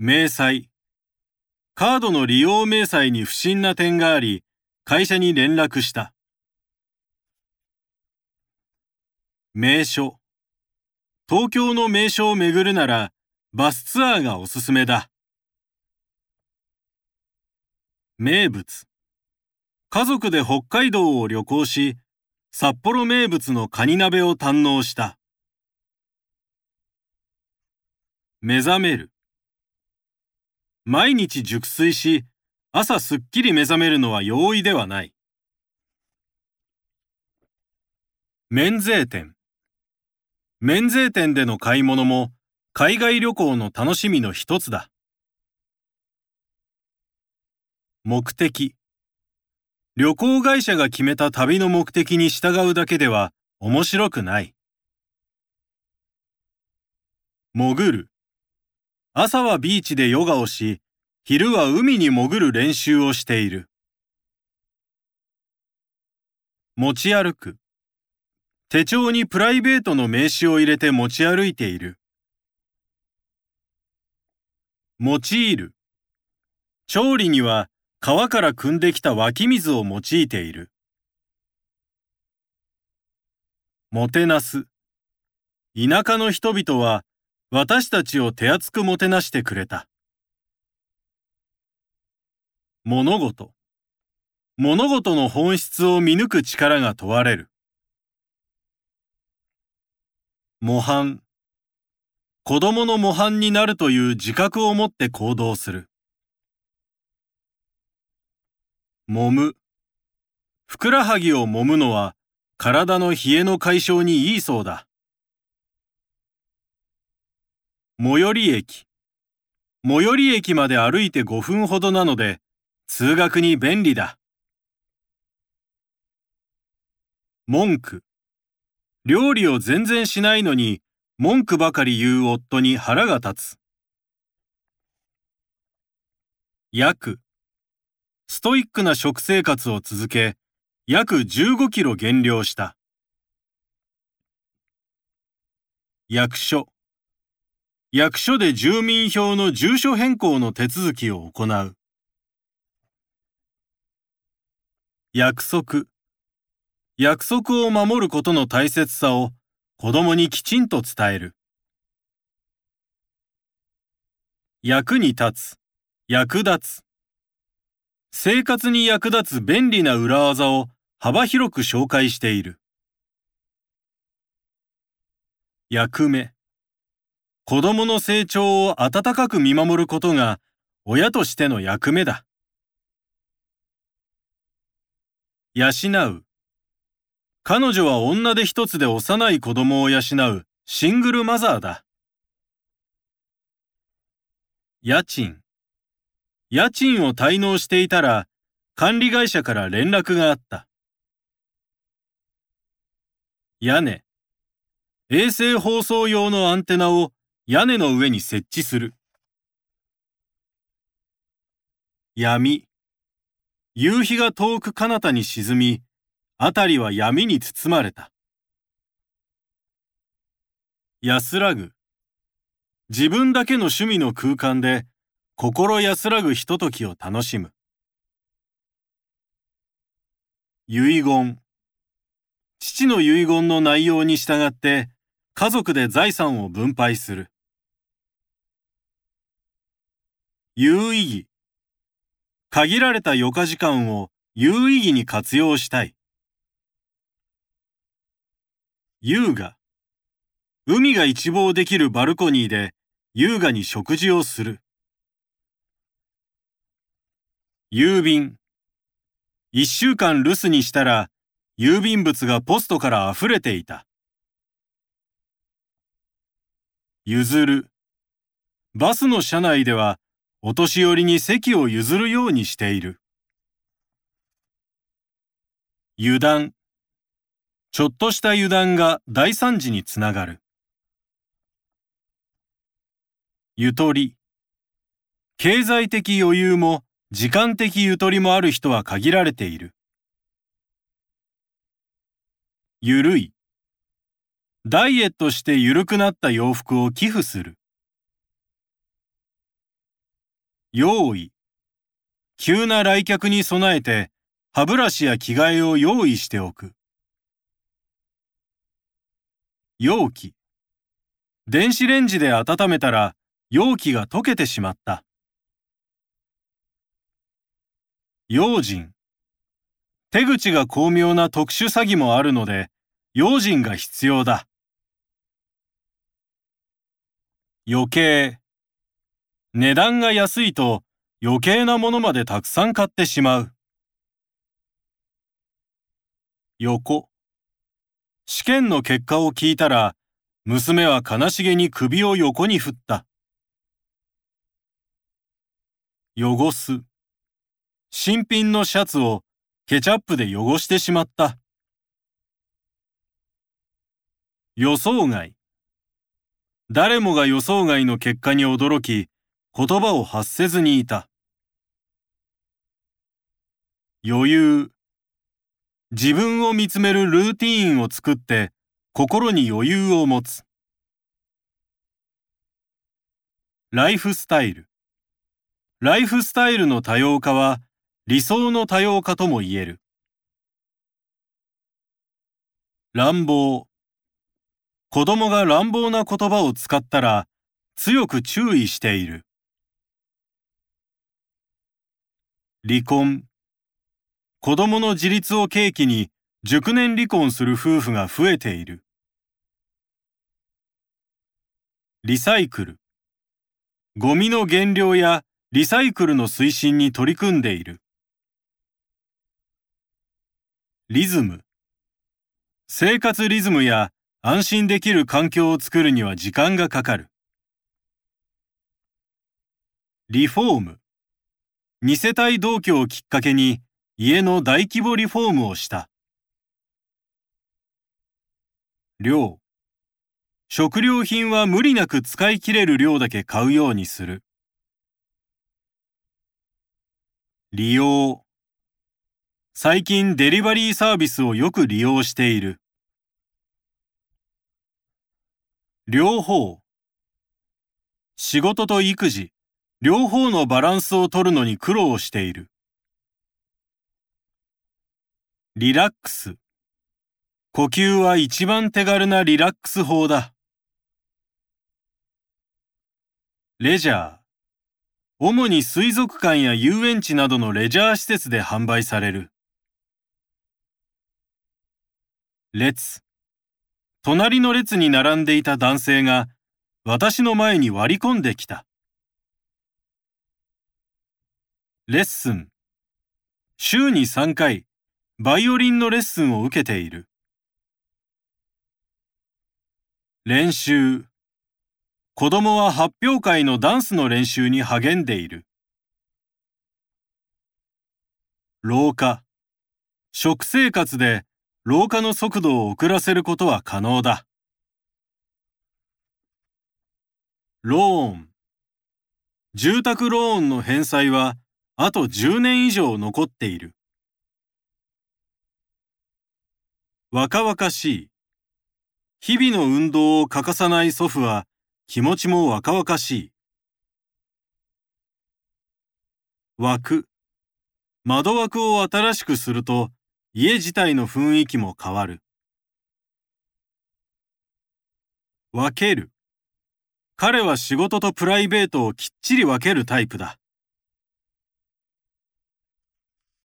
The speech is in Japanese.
明細。カードの利用明細に不審な点があり、会社に連絡した。名所。東京の名所を巡るなら、バスツアーがおすすめだ。名物。家族で北海道を旅行し、札幌名物のカニ鍋を堪能した。目覚める。毎日熟睡し、朝すっきり目覚めるのは容易ではない。免税店。免税店での買い物も海外旅行の楽しみの一つだ。目的。旅行会社が決めた旅の目的に従うだけでは面白くない。潜る。朝はビーチでヨガをし、昼は海に潜る練習をしている。持ち歩く。手帳にプライベートの名刺を入れて持ち歩いている。用いる。調理には川から汲んできた湧き水を用いている。もてなす。田舎の人々は私たちを手厚くもてなしてくれた。物事。物事の本質を見抜く力が問われる。模範。子供の模範になるという自覚を持って行動する。揉む。ふくらはぎを揉むのは体の冷えの解消にいいそうだ。最寄り駅。最寄り駅まで歩いて5分ほどなので通学に便利だ。文句。料理を全然しないのに文句ばかり言う夫に腹が立つ。約。ストイックな食生活を続け、約15キロ減量した。役所。役所で住民票の住所変更の手続きを行う。約束。約束を守ることの大切さを子供にきちんと伝える。役に立つ。役立つ。生活に役立つ便利な裏技を幅広く紹介している。役目。子供の成長を温かく見守ることが親としての役目だ。養う。彼女は女手一つで幼い子供を養うシングルマザーだ。家賃。家賃を滞納していたら管理会社から連絡があった。屋根。衛星放送用のアンテナを屋根の上に設置する。闇。夕日が遠く彼方に沈み、辺りは闇に包まれた。安らぐ。自分だけの趣味の空間で心安らぐひとときを楽しむ。遺言。父の遺言の内容に従って家族で財産を分配する。有意義。限られた余暇時間を有意義に活用したい。優雅。海が一望できるバルコニーで優雅に食事をする。郵便。一週間留守にしたら郵便物がポストから溢れていた。譲る。バスの車内ではお年寄りに席を譲るようにしている。油断。ちょっとした油断が大惨事につながる。ゆとり。経済的余裕も時間的ゆとりもある人は限られている。ゆるい。ダイエットしてゆるくなった洋服を寄付する。用意。急な来客に備えて歯ブラシや着替えを用意しておく。容器。電子レンジで温めたら容器が溶けてしまった。用心。手口が巧妙な特殊詐欺もあるので、用心が必要だ。余計。値段が安いと余計なものまでたくさん買ってしまう。横。試験の結果を聞いたら、娘は悲しげに首を横に振った。汚す。新品のシャツをケチャップで汚してしまった。予想外。誰もが予想外の結果に驚き、言葉を発せずにいた。余裕。自分を見つめるルーティーンを作って心に余裕を持つ。ライフスタイル。ライフスタイルの多様化は理想の多様化とも言える。乱暴。子供が乱暴な言葉を使ったら強く注意している。離婚。子供の自立を契機に熟年離婚する夫婦が増えている。リサイクル。ゴミの減量やリサイクルの推進に取り組んでいる。リズム。生活リズムや安心できる環境を作るには時間がかかる。リフォーム。二世帯同居をきっかけに家の大規模リフォームをした。量。食料品は無理なく使い切れる量だけ買うようにする。利用。最近デリバリーサービスをよく利用している。両方。仕事と育児、両方のバランスを取るのに苦労している。リラックス。呼吸は一番手軽なリラックス法だ。レジャー。主に水族館や遊園地などのレジャー施設で販売される。列。隣の列に並んでいた男性が私の前に割り込んできた。レッスン。週に3回、バイオリンのレッスンを受けている。練習。子供は発表会のダンスの練習に励んでいる。老化。食生活で老化の速度を遅らせることは可能だ。ローン。住宅ローンの返済はあと10年以上残っている。若々しい。日々の運動を欠かさない祖父は気持ちも若々しい。枠。窓枠を新しくすると家自体の雰囲気も変わる。分ける。彼は仕事とプライベートをきっちり分けるタイプだ。